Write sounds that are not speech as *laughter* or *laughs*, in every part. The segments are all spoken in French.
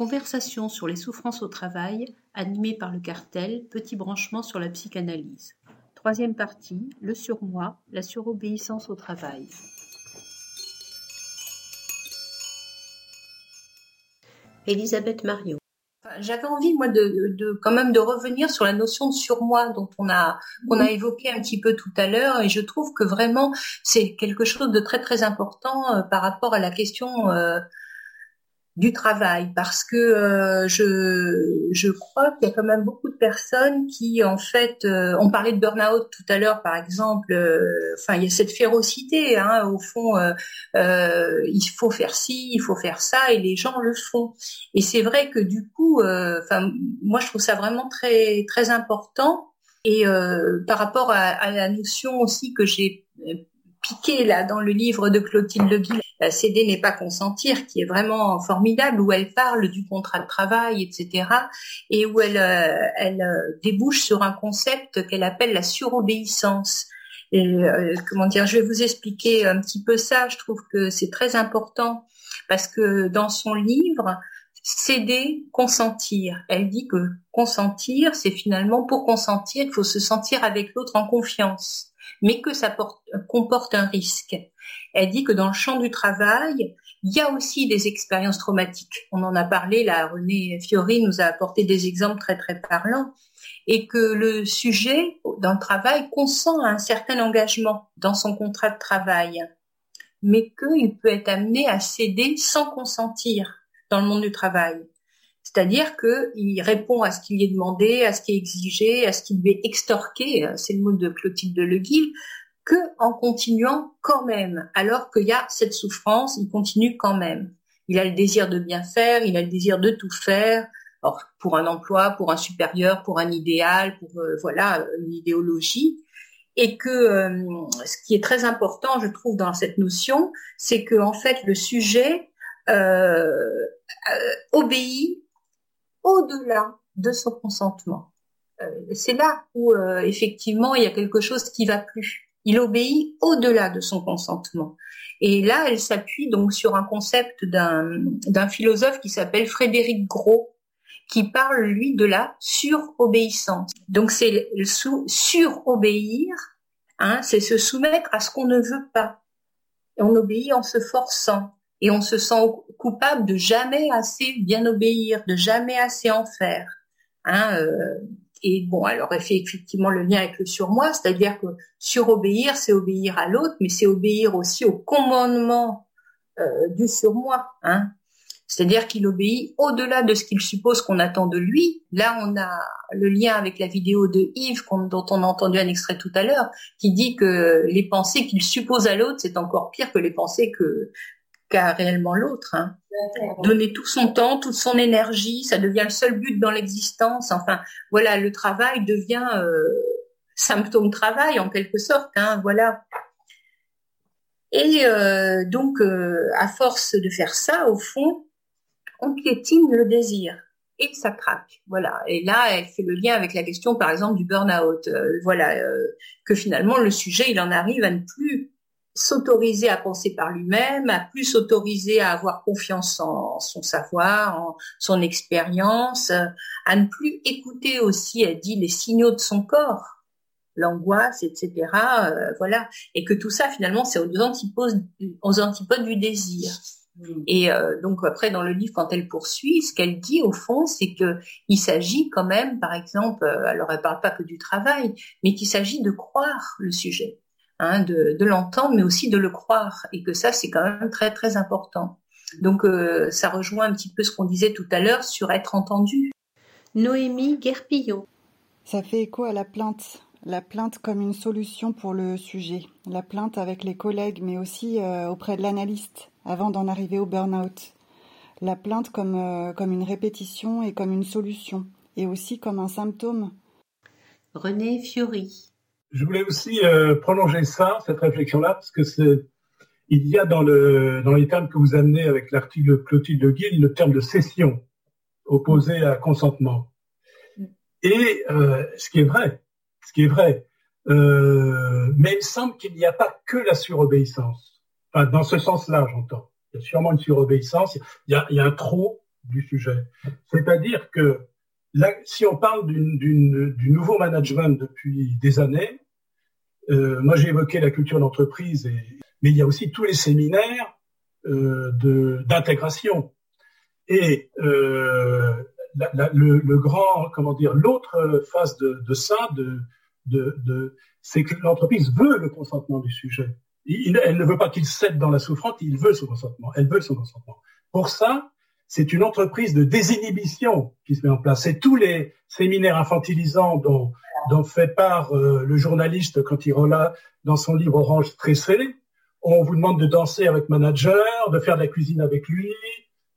Conversation sur les souffrances au travail, animée par le cartel, petit branchement sur la psychanalyse. Troisième partie, le surmoi, la surobéissance au travail. Elisabeth Marion. J'avais envie, moi, de, de, quand même de revenir sur la notion de surmoi dont on a qu'on a évoqué un petit peu tout à l'heure, et je trouve que vraiment c'est quelque chose de très très important euh, par rapport à la question euh, du travail parce que euh, je, je crois qu'il y a quand même beaucoup de personnes qui en fait euh, on parlait de burn-out tout à l'heure par exemple euh, enfin il y a cette férocité hein, au fond il faut faire ci il faut faire ça et les gens le font. Et c'est vrai que du coup enfin moi je trouve ça vraiment très très important. Et par rapport à, à la notion aussi que j'ai là dans le livre de Clotilde Leguil céder n'est pas consentir, qui est vraiment formidable, où elle parle du contrat de travail, etc., et où elle, euh, elle euh, débouche sur un concept qu'elle appelle la surobéissance. Euh, comment dire, je vais vous expliquer un petit peu ça. Je trouve que c'est très important parce que dans son livre, céder, consentir. Elle dit que consentir, c'est finalement pour consentir, il faut se sentir avec l'autre en confiance, mais que ça comporte un risque. Elle dit que dans le champ du travail, il y a aussi des expériences traumatiques. On en a parlé, là, René Fiori nous a apporté des exemples très très parlants, et que le sujet dans le travail consent à un certain engagement dans son contrat de travail, mais qu'il peut être amené à céder sans consentir dans le monde du travail. C'est-à-dire qu'il répond à ce qui lui est demandé, à ce qui est exigé, à ce qui lui est extorqué, c'est le mot de Clotilde Leguil, que en continuant quand même, alors qu'il y a cette souffrance, il continue quand même. Il a le désir de bien faire, il a le désir de tout faire, pour un emploi, pour un supérieur, pour un idéal, pour euh, voilà une idéologie, et que euh, ce qui est très important, je trouve, dans cette notion, c'est que en fait le sujet euh, obéit au-delà de son consentement. c'est là où effectivement il y a quelque chose qui va plus. Il obéit au-delà de son consentement. Et là, elle s'appuie donc sur un concept d'un philosophe qui s'appelle Frédéric Gros, qui parle, lui, de la surobéissance. Donc c'est surobéir, hein, c'est se soumettre à ce qu'on ne veut pas. Et on obéit en se forçant. Et on se sent coupable de jamais assez bien obéir, de jamais assez en faire. Hein, euh, et bon, alors elle fait effectivement le lien avec le surmoi, c'est-à-dire que surobéir, c'est obéir à l'autre, mais c'est obéir aussi au commandement euh, du surmoi. Hein. C'est-à-dire qu'il obéit au-delà de ce qu'il suppose qu'on attend de lui. Là, on a le lien avec la vidéo de Yves dont on a entendu un extrait tout à l'heure, qui dit que les pensées qu'il suppose à l'autre, c'est encore pire que les pensées que qu'a réellement l'autre. Hein. Donner tout son temps, toute son énergie, ça devient le seul but dans l'existence. Enfin, voilà, le travail devient euh, symptôme travail en quelque sorte. Hein, voilà. Et euh, donc, euh, à force de faire ça, au fond, on piétine le désir et ça craque. Voilà. Et là, elle fait le lien avec la question, par exemple, du burn-out. voilà, que finalement, le sujet, il en arrive à ne plus s'autoriser à penser par lui-même, à plus s'autoriser à avoir confiance en son savoir, en son expérience, à ne plus écouter aussi, elle dit, les signaux de son corps, l'angoisse, etc. Euh, voilà, et que tout ça finalement c'est aux antipodes, aux antipodes du désir. Mm. Et euh, donc après dans le livre quand elle poursuit, ce qu'elle dit au fond, c'est que il s'agit quand même, par exemple, euh, alors elle parle pas que du travail, mais qu'il s'agit de croire le sujet Hein, de, l'entendre, mais aussi de le croire, et que ça, c'est quand même très très important. Donc, euh, ça rejoint un petit peu ce qu'on disait tout à l'heure sur être entendu. Noémie Guerpillon. Ça fait écho à la plainte. La plainte comme une solution pour le sujet. La plainte avec les collègues, mais aussi euh, auprès de l'analyste, avant d'en arriver au burn-out. La plainte comme, euh, comme une répétition et comme une solution, et aussi comme un symptôme. René Fiori. Je voulais aussi euh, prolonger ça, cette réflexion-là, parce que c'est il y a dans le dans les termes que vous amenez avec l'article Clotilde de Guil le terme de cession opposé à consentement. Et euh, ce qui est vrai, ce qui est vrai, euh, mais il semble qu'il n'y a pas que la surobéissance. Enfin, dans ce sens-là, j'entends. Il y a sûrement une surobéissance. Il y a, il y a un trop du sujet. C'est-à-dire que si on parle du nouveau management depuis des années, euh, moi j'ai évoqué la culture d'entreprise, mais il y a aussi tous les séminaires euh, d'intégration. Et euh, le, grand, comment dire, l'autre phase de, de ça, de, de, c'est que l'entreprise veut le consentement du sujet. elle ne veut pas qu'il cède dans la souffrance, il veut son consentement. Elle veut son consentement. Pour ça, c'est une entreprise de désinhibition qui se met en place. C'est tous les séminaires infantilisants dont, dont fait part euh, le journaliste quand il dans son livre Orange stressé. On vous demande de danser avec manager, de faire de la cuisine avec lui.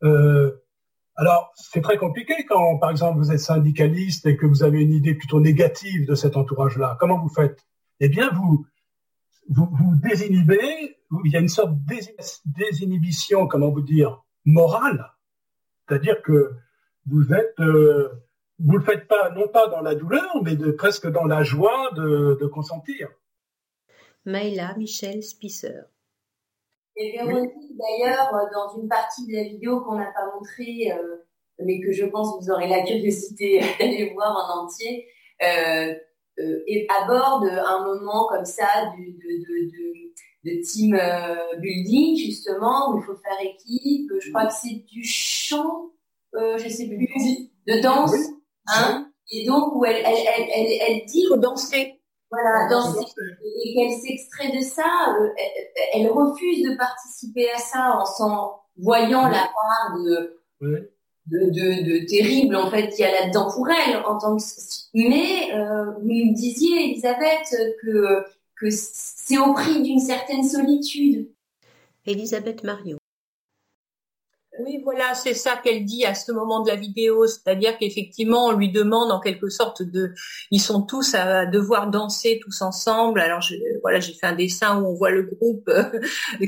Euh, alors, c'est très compliqué quand, par exemple, vous êtes syndicaliste et que vous avez une idée plutôt négative de cet entourage-là. Comment vous faites? Eh bien, vous, vous vous désinhibez. Il y a une sorte de désinhibition, comment vous dire, morale c'est-à-dire que vous êtes, euh, vous le faites pas, non pas dans la douleur, mais de, presque dans la joie de, de consentir. Maïla Michel Spisser. Et Véronique, d'ailleurs, dans une partie de la vidéo qu'on n'a pas montrée, euh, mais que je pense que vous aurez la curiosité *laughs* d'aller voir en entier, euh, euh, et aborde un moment comme ça du, de, de, de, de team euh, building justement où il faut faire équipe. Je crois que c'est du chant, euh, je sais plus, de danse, hein. Et donc où elle elle elle elle, elle dit faut danser. Voilà, danser. Et qu'elle s'extrait de ça, euh, elle, refuse de participer à ça en s'en voyant la part de de, de, de, terrible en fait qu'il y a là-dedans pour elle en tant que mais euh, vous me disiez Elisabeth que que c'est au prix d'une certaine solitude. Elisabeth Mario. Oui, voilà, c'est ça qu'elle dit à ce moment de la vidéo, c'est-à-dire qu'effectivement, on lui demande en quelque sorte de, ils sont tous à devoir danser tous ensemble. Alors je, voilà, j'ai fait un dessin où on voit le groupe euh,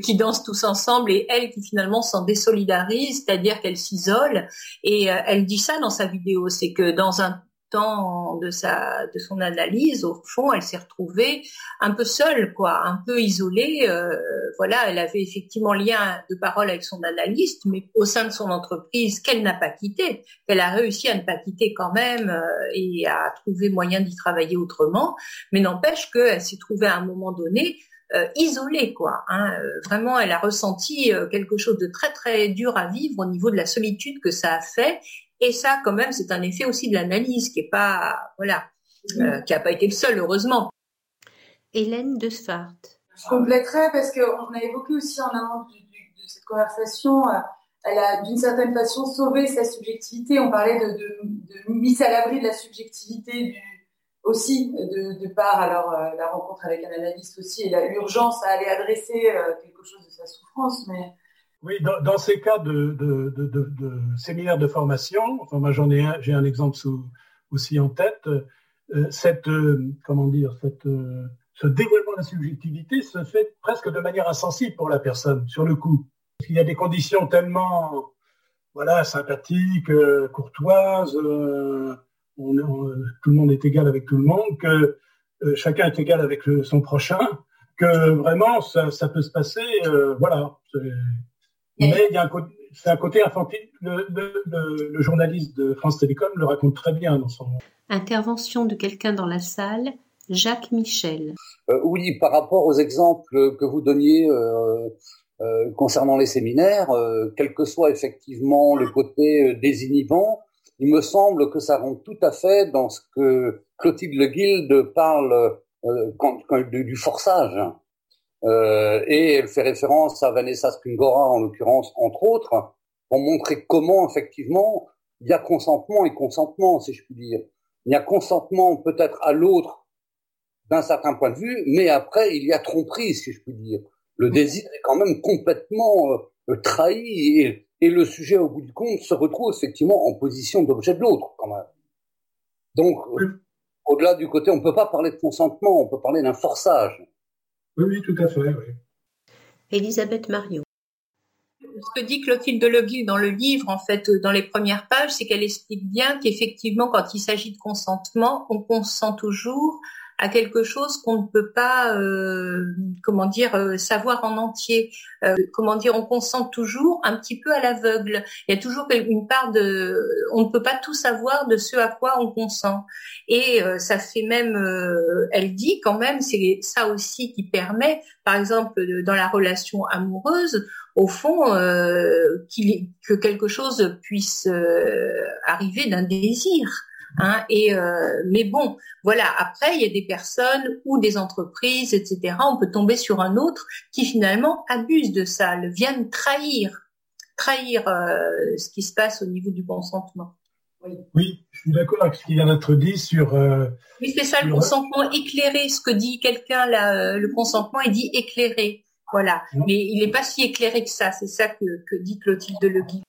qui danse tous ensemble et elle qui finalement s'en désolidarise, c'est-à-dire qu'elle s'isole. Et euh, elle dit ça dans sa vidéo, c'est que dans un de sa de son analyse, au fond, elle s'est retrouvée un peu seule, quoi, un peu isolée. Euh, voilà, elle avait effectivement lien de parole avec son analyste, mais au sein de son entreprise qu'elle n'a pas quitté, elle a réussi à ne pas quitter quand même euh, et à trouver moyen d'y travailler autrement. Mais n'empêche qu'elle s'est trouvée à un moment donné euh, isolée, quoi. Hein. Vraiment, elle a ressenti quelque chose de très très dur à vivre au niveau de la solitude que ça a fait et ça, quand même, c'est un effet aussi de l'analyse qui est pas, voilà, euh, qui a pas été le seul, heureusement. Hélène de Sfart. Je compléterai parce qu'on a évoqué aussi en amont de cette conversation, euh, elle a d'une certaine façon sauvé sa subjectivité. On parlait de, de, mise à l'abri de la subjectivité du, aussi de, de par alors euh, la rencontre avec un analyste aussi et l'urgence à aller adresser quelque chose de sa souffrance, mais oui, dans, ces cas de, de, séminaires de formation, enfin moi j'en ai un, j'ai un exemple aussi en tête. Euh, cette, euh, comment dire, euh, ce dévoilement de la subjectivité se fait presque de manière insensible pour la personne sur le coup. Parce qu'il y a des conditions tellement, voilà, sympathiques, courtoises, tout le monde est égal avec tout le monde, que chacun est égal avec son prochain, que vraiment ça, ça peut se passer, voilà. Mais il y a un côté, c'est un côté infantile. Le, le, le, journaliste de France Télécom le raconte très bien dans son. Intervention de quelqu'un dans la salle. Jacques Michel. Euh, oui, par rapport aux exemples que vous donniez euh, euh, concernant les séminaires, euh, quel que soit effectivement le côté désinhibant, il me semble que ça rentre tout à fait dans ce que Clotilde Le Guilde parle quand, quand, du, du forçage. Euh, et elle fait référence à Vanessa Springora, en l'occurrence, entre autres, pour montrer comment, effectivement, il y a consentement et consentement, si je puis dire. Il y a consentement peut-être à l'autre d'un certain point de vue, mais après, il y a tromperie, si je puis dire. Le désir est quand même complètement euh, trahi et, et, le sujet, au bout du compte, se retrouve effectivement en position d'objet de l'autre, quand même. Donc, au-delà du côté, on ne peut pas parler de consentement, on peut parler d'un forçage. Oui, oui, tout à fait. Oui. Elisabeth Mario. Ce que dit Clotilde Leguil dans le livre, en fait, dans les premières pages, c'est qu'elle explique bien qu'effectivement, quand il s'agit de consentement, on consent toujours à quelque chose qu'on ne peut pas, euh, comment dire, euh, savoir en entier. Euh, comment dire, on consent toujours un petit peu à l'aveugle. Il y a toujours une part de, on ne peut pas tout savoir de ce à quoi on consent. Et ça fait même, elle dit quand même, c'est ça aussi qui permet, par exemple, dans la relation amoureuse, au fond, que quelque chose puisse arriver d'un désir. Hein, et euh, mais bon, voilà. Après, il y a des personnes ou des entreprises, etc. On peut tomber sur un autre qui finalement abuse de ça, le viennent trahir, trahir euh, ce qui se passe au niveau du consentement. Oui, oui je suis d'accord avec ce qui vient d'être dit sur. Euh, oui, c'est ça, le consentement éclairé. Ce que dit quelqu'un là, le consentement est dit éclairé. Voilà. Mais il n'est pas si éclairé que ça. C'est ça que, que dit Clotilde Legui.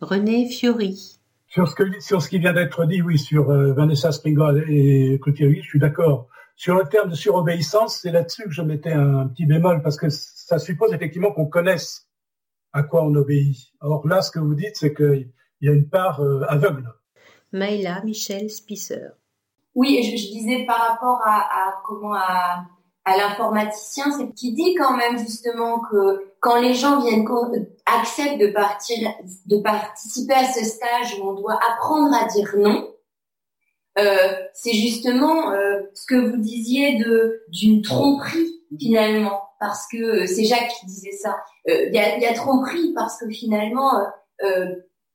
René Fiori. Sur ce, que, sur ce qui vient d'être dit, oui, sur euh, Vanessa Springall et Clotilde, je suis d'accord. Sur le terme de surobéissance, c'est là-dessus que je mettais un, petit bémol, parce que ça suppose effectivement qu'on connaisse à quoi on obéit. Or là, ce que vous dites, c'est qu'il y a une part euh, aveugle. Maïla Michel Spisser. Oui, je, je, disais par rapport à, à comment à l'informaticien, c'est qui dit quand même justement que quand les gens viennent acceptent de partir, de participer à ce stage où on doit apprendre à dire non, euh, c'est justement euh, ce que vous disiez de d'une tromperie finalement, parce que c'est Jacques qui disait ça. Euh, il y, a, tromperie parce que finalement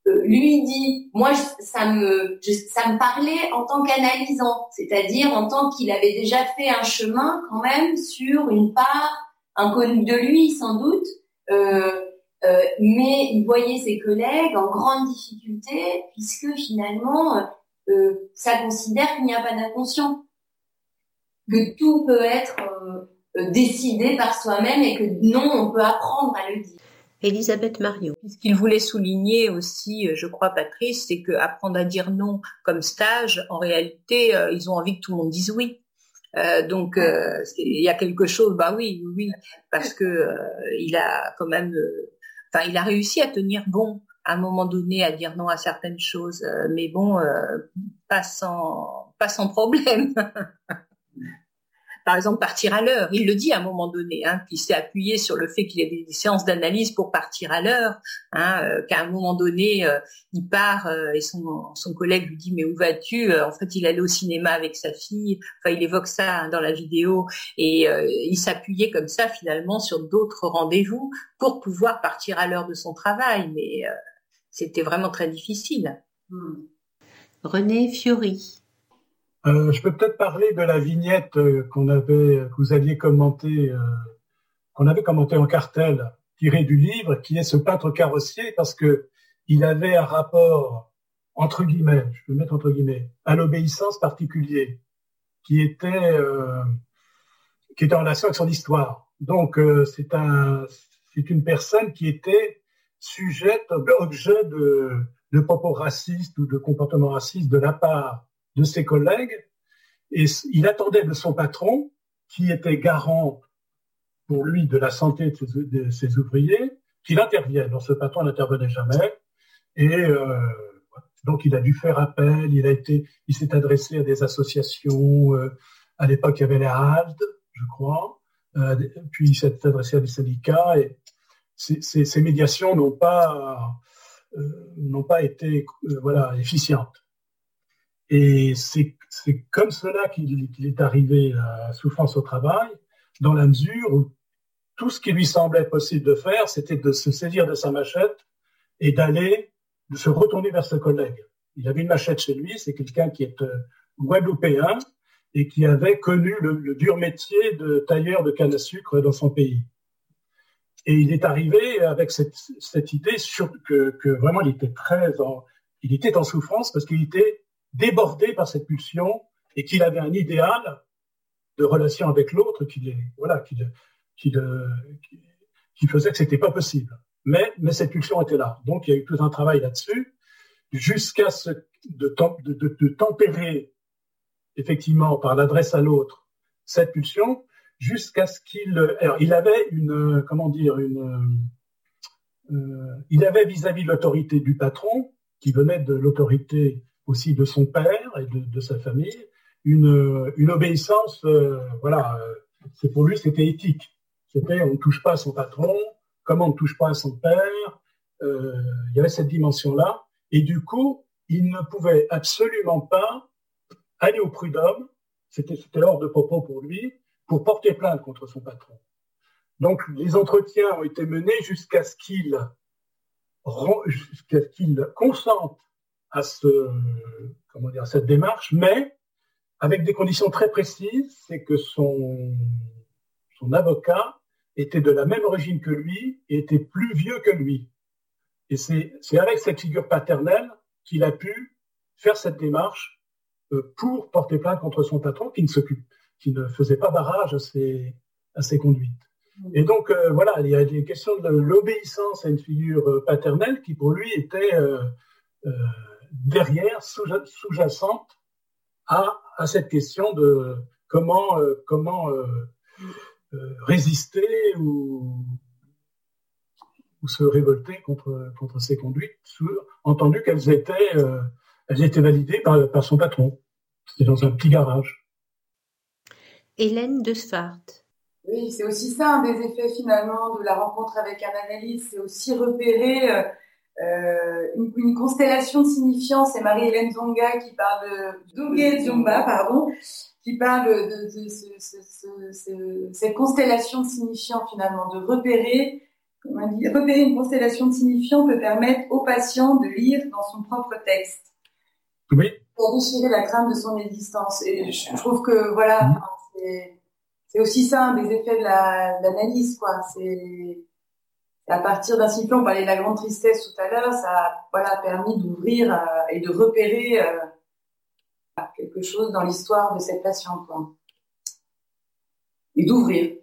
euh, lui dit, moi, ça me, ça me parlait en tant qu'analysant, c'est-à-dire en tant qu'il avait déjà fait un chemin quand même sur une part inconnue de lui, sans doute, euh, euh, mais il voyait ses collègues en grande difficulté puisque finalement, ça considère qu'il n'y a pas d'inconscient, que tout peut être décidé par soi-même et que non, on peut apprendre à le dire. Elisabeth Mario. Ce qu'il voulait souligner aussi, euh, je crois, Patrice, c'est qu'apprendre à dire non comme stage, en réalité, euh, ils ont envie que tout le monde dise oui. Euh, donc euh, il y a quelque chose, bah oui, oui, parce que il a quand même, enfin, il a réussi à tenir bon à un moment donné à dire non à certaines choses, mais bon, pas sans, pas sans problème. *laughs* par exemple partir à l'heure. Il le dit à un moment donné, hein, qu'il s'est appuyé sur le fait qu'il y a des séances d'analyse pour partir à l'heure, hein, euh, qu'à un moment donné euh, il part euh, et son, collègue lui dit mais où vas-tu En fait, il allait au cinéma avec sa fille. Enfin, il évoque ça hein, dans la vidéo et il s'appuyait comme ça finalement sur d'autres rendez-vous pour pouvoir partir à l'heure de son travail, mais c'était vraiment très difficile. Hmm. René Fiori. Euh, je peux peut-être parler de la vignette euh, qu'on avait, que vous aviez commenté, euh, qu'on avait commenté en cartel, tiré du livre, qui est ce peintre carrossier, parce que il avait un rapport entre guillemets, je peux mettre entre guillemets, à l'obéissance particulier, qui était qui était en relation avec son histoire. Donc c'est un c'est une personne qui était sujette, objet de, de propos racistes ou de comportements racistes de la part de ses collègues et il attendait de son patron, qui était garant pour lui de la santé de ses, ouvriers, qu'il intervienne. Donc ce patron n'intervenait jamais et euh, donc il a dû faire appel. Il a été, il s'est adressé à des associations. Euh, à l'époque, il y avait les HALD, je crois. Euh, puis il s'est adressé à des syndicats et ces, médiations n'ont pas n'ont pas été voilà efficientes. Et c'est comme cela qu'il est arrivé à souffrance au travail, dans la mesure où tout ce qui lui semblait possible de faire, c'était de se saisir de sa machette et d'aller, de se retourner vers ses collègues. Il avait une machette chez lui, c'est quelqu'un qui est euh, guadeloupéen et qui avait connu le, dur métier de tailleur de canne à sucre dans son pays. Et il est arrivé avec cette, cette idée sur, que, que, vraiment il était très en, il était en souffrance parce qu'il était débordé par cette pulsion et qu'il avait un idéal de relation avec l'autre qui, voilà, qui, qui, qui, faisait que c'était pas possible. Mais, mais cette pulsion était là. Donc il y a eu tout un travail là-dessus jusqu'à ce de, de, de, tempérer effectivement par l'adresse à l'autre cette pulsion jusqu'à ce qu'il alors il avait une comment dire une euh, il avait vis-à-vis de l'autorité du patron qui venait de l'autorité aussi de son père et de, sa famille, une, une obéissance, voilà, c'est pour lui c'était éthique. C'était on ne touche pas à son patron, comment on ne touche pas à son père. il y avait cette dimension-là, et du coup, il ne pouvait absolument pas aller au prud'homme, c'était l'ordre de propos pour lui, pour porter plainte contre son patron. Donc les entretiens ont été menés jusqu'à ce qu'il jusqu'à ce qu'il consente à ce comment dire cette démarche, mais avec des conditions très précises, c'est que son son avocat était de la même origine que lui et était plus vieux que lui. Et c'est avec cette figure paternelle qu'il a pu faire cette démarche euh, pour porter plainte contre son patron qui ne s'occupe, qui ne faisait pas barrage à ses, à ses conduites. Et donc euh, voilà, il y a des questions de l'obéissance à une figure euh, paternelle qui pour lui était derrière, sous-jacente à, à cette question de comment comment résister ou ou se révolter contre, contre ces conduites, entendu qu'elles étaient, euh, elles étaient validées par, par son patron. C'était dans un petit garage. Hélène de Svart. Oui, c'est aussi ça, un des effets finalement de la rencontre avec un analyste, c'est aussi repérer euh, une, une, constellation de signifiants. C'est Marie-Hélène Zonga qui parle de Zumba, pardon, qui parle de, de, ce, ce, ce, cette constellation de signifiants finalement, de repérer repérer une constellation de signifiants peut permettre au patient de lire dans son propre texte. Oui. Pour déchirer la trame de son existence. Et je trouve que, voilà, mm. c'est aussi ça, un des effets de l'analyse, quoi. C'est, à partir d'un signifiant, on parlait de la grande tristesse tout à l'heure, ça a, voilà, permis d'ouvrir euh, et de repérer euh, quelque chose dans l'histoire de cette patiente, quoi. Et d'ouvrir.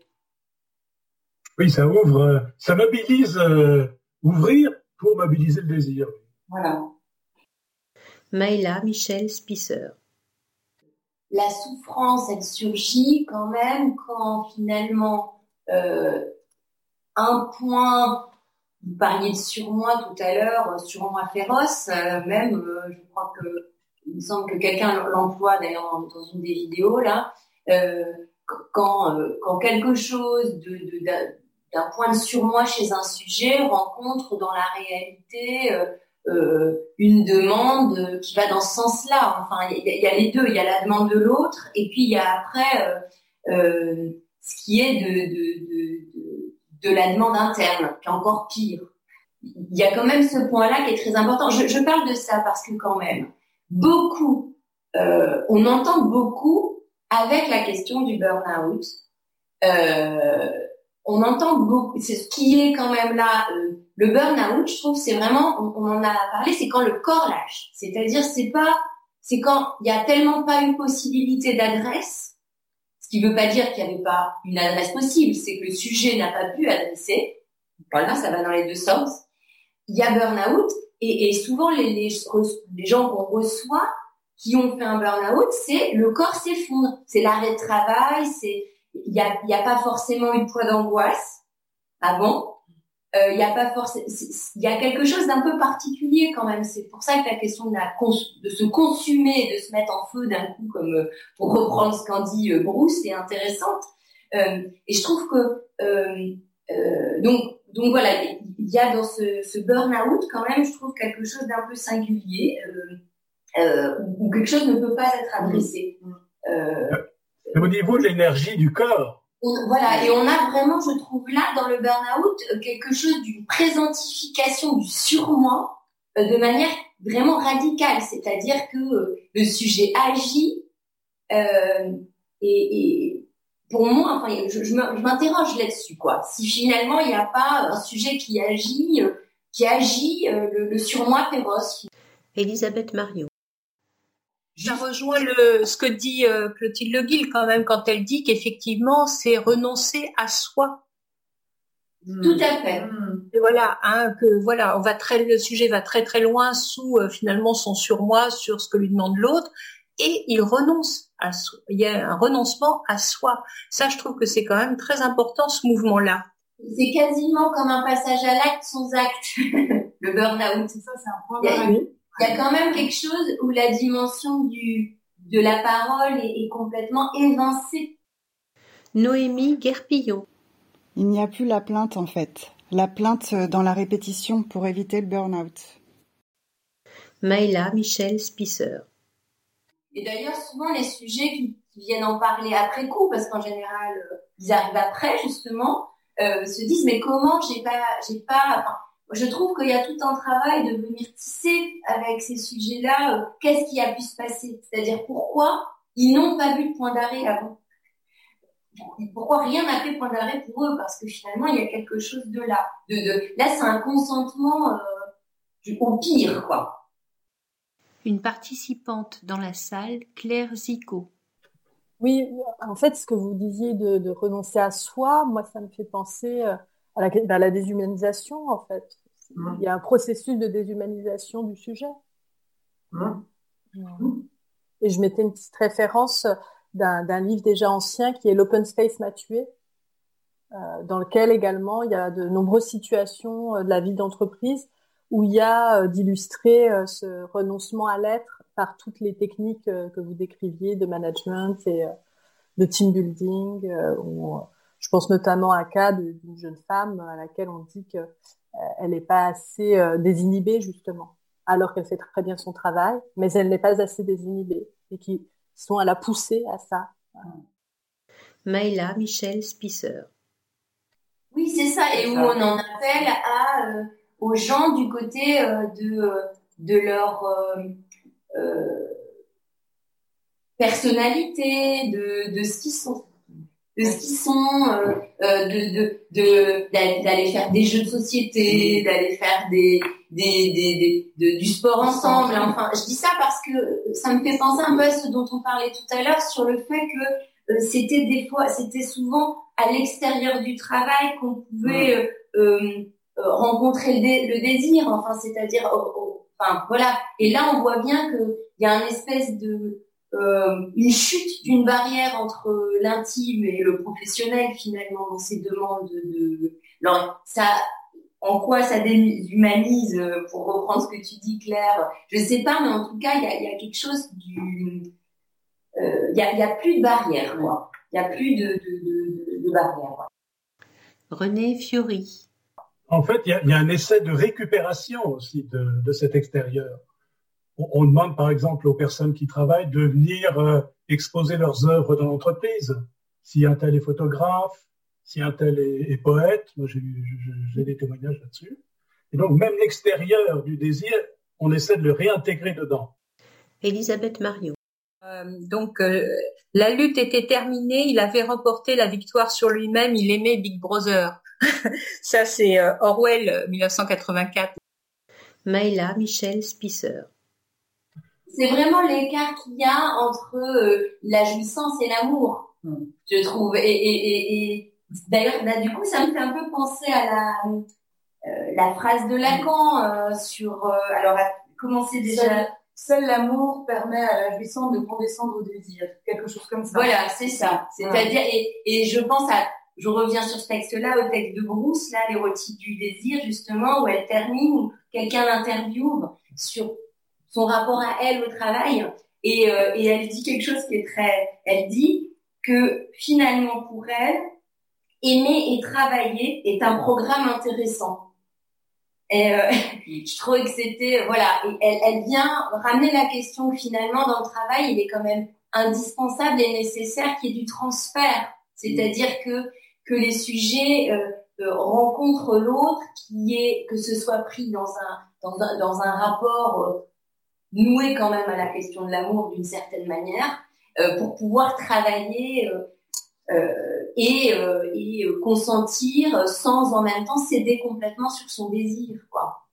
Oui, ça ouvre, euh, ça mobilise, euh, ouvrir pour mobiliser le désir. Voilà. Maïla Michel Spisser. La souffrance, elle surgit quand même quand finalement euh, un point, vous parliez de surmoi tout à l'heure, surmoi féroce, même, je crois que il me semble que quelqu'un l'emploie d'ailleurs dans une des vidéos là, quand, quelque chose d'un point de surmoi chez un sujet rencontre dans la réalité euh, euh, une demande qui va dans ce sens-là. Enfin, il y, a les deux. Il y a la demande de l'autre, et puis il y a après euh, ce qui est de, de, la demande interne, qui est encore pire. Il y a quand même ce point-là qui est très important. Je, parle de ça parce que quand même, beaucoup, on entend beaucoup avec la question du burn-out. Euh, on entend beaucoup, c'est ce qui est quand même là, euh, le burn-out, je trouve, c'est vraiment, on, en a parlé, c'est quand le corps lâche. C'est-à-dire, c'est pas, c'est quand il y a tellement pas une possibilité d'adresse, qui veut pas dire qu'il n'y avait pas une adresse possible, c'est que le sujet n'a pas pu adresser. Voilà, ça va dans les deux sens. Il y a burn-out, et, souvent les, gens qu'on reçoit qui ont fait un burn-out, c'est le corps s'effondre, c'est l'arrêt de travail, c'est il n'y a, y a pas forcément une poids d'angoisse avant. Euh, il y a pas forcément, il y a quelque chose d'un peu particulier quand même. C'est pour ça que la question de, la de se consumer, de se mettre en feu d'un coup, comme euh, pour reprendre ce qu'en dit euh, Bruce, est intéressante. Euh, et je trouve que euh, donc donc voilà, il y a dans ce, burn-out quand même, je trouve quelque chose d'un peu singulier où quelque chose ne peut pas être adressé. Euh, au niveau de l'énergie du corps. Voilà, et on a vraiment, je trouve là, dans le burn-out, euh, quelque chose d'une présentification du surmoi euh, de manière vraiment radicale. C'est-à-dire que euh, le sujet agit et, pour moi, enfin, je, je m'interroge là-dessus, quoi. Si finalement il n'y a pas un sujet qui agit, qui agit le, le surmoi féroce. Elisabeth Mario. Ça rejoint le, ce que dit euh, Clotilde Le quand même quand elle dit qu'effectivement c'est renoncer à soi. Tout à fait. Hmm. Et voilà, hein, que voilà, on va très, le sujet va très très loin sous euh, finalement son surmoi sur ce que lui demande l'autre, et il renonce à soi. Il y a un renoncement à soi. Ça, je trouve que c'est quand même très important ce mouvement-là. C'est quasiment comme un passage à l'acte sans acte, *laughs* le burn-out. Ça, c'est un point il y a quand même quelque chose où la dimension du, de la parole est, complètement évincée. Noémie Guerpillon. Il n'y a plus la plainte en fait. La plainte dans la répétition pour éviter le burn-out. Maïla Michel Spisser. Et d'ailleurs, souvent, les sujets qui, viennent en parler après coup, parce qu'en général, euh, ils arrivent après, justement, euh, se disent, mais comment j'ai pas, j'ai pas, je trouve qu'il y a tout un travail de venir tisser avec ces sujets-là, euh, qu'est-ce qui a pu se passer? C'est-à-dire pourquoi ils n'ont pas vu de point d'arrêt avant. Pourquoi rien n'a fait point d'arrêt pour eux Parce que finalement, il y a quelque chose de là. De, de là, c'est un consentement euh, au pire, quoi une participante dans la salle, Claire Zico. Oui, en fait, ce que vous disiez de, renoncer à soi, moi, ça me fait penser euh, à la, la déshumanisation, en fait. Mmh. Il y a un processus de déshumanisation du sujet. Mmh. Et je mettais une petite référence d'un livre déjà ancien qui est L'Open Space m'a tué, euh, dans lequel également il y a de nombreuses situations euh, de la vie d'entreprise où il y a euh, d'illustrer ce renoncement à l'être par toutes les techniques que vous décriviez de management et de team building. Je pense notamment à un cas d'une jeune femme à laquelle on dit qu'elle n'est pas assez désinhibée justement, alors qu'elle fait très bien son travail, mais elle n'est pas assez désinhibée et qui sont à la pousser à ça. Maïla Michel Spisser. Oui, c'est ça, et où on en appelle à aux gens du côté euh, de, de leur euh, euh, personnalité, de, de ce qu'ils sont de ce qu'ils sont, de de d'aller faire des jeux de société, d'aller faire des des, des, du sport ensemble. Enfin, je dis ça parce que ça me fait penser un peu à ce dont on parlait tout à l'heure sur le fait que c'était des fois, c'était souvent à l'extérieur du travail qu'on pouvait euh, rencontrer le, désir, enfin, c'est-à-dire, enfin, voilà. Et là, on voit bien qu'il y a une espèce de euh, une chute d'une barrière entre l'intime et le professionnel finalement dans ces demandes de. Alors, ça, en quoi ça déshumanise, pour reprendre ce que tu dis, Claire, je sais pas, mais en tout cas, il y a, y a, quelque chose du, euh, il y, a, y, a, plus de barrière, moi. Il y a plus de, de, de, de barrière. René Fiori. En fait, il y a, un essai de récupération aussi de, cet extérieur. On, demande par exemple aux personnes qui travaillent de venir euh, exposer leurs œuvres dans l'entreprise. Si un tel est photographe, si un tel est, poète, moi j'ai des témoignages là-dessus. Et donc même l'extérieur du désir, on essaie de le réintégrer dedans. Elisabeth Mario. Euh, donc euh, la lutte était terminée, il avait remporté la victoire sur lui-même, il aimait Big Brother. *laughs* Ça, c'est euh, Orwell 1984. Euh, Maïla Michel Spisser. C'est vraiment l'écart qu'il y a entre euh, la jouissance et l'amour, hmm. je trouve. Et, d'ailleurs, bah, du coup, ça me fait un peu penser à la, la phrase de Lacan sur. alors, comment c'est déjà Seul l'amour permet à la jouissance de condescendre au désir, quelque chose comme ça. Voilà, c'est ça. C'est-à-dire, et, et je pense à je reviens sur ce texte-là, au texte de Bruce, là, l'érotique du désir, justement, où elle termine, où quelqu'un l'interviewe sur son rapport à elle au travail, et, euh, et elle dit quelque chose qui est très, elle dit que finalement pour elle, aimer et travailler est un programme intéressant. Et euh, *laughs* je trouvais que c'était voilà, elle, elle vient ramener la question que finalement dans le travail, il est quand même indispensable et nécessaire qu'il y ait du transfert, c'est-à-dire que que les sujets euh, euh, rencontrent l'autre, qui est que ce soit pris dans un dans un, dans un rapport euh, noué quand même à la question de l'amour d'une certaine manière, pour pouvoir travailler et, et consentir sans en même temps céder complètement sur son désir, quoi.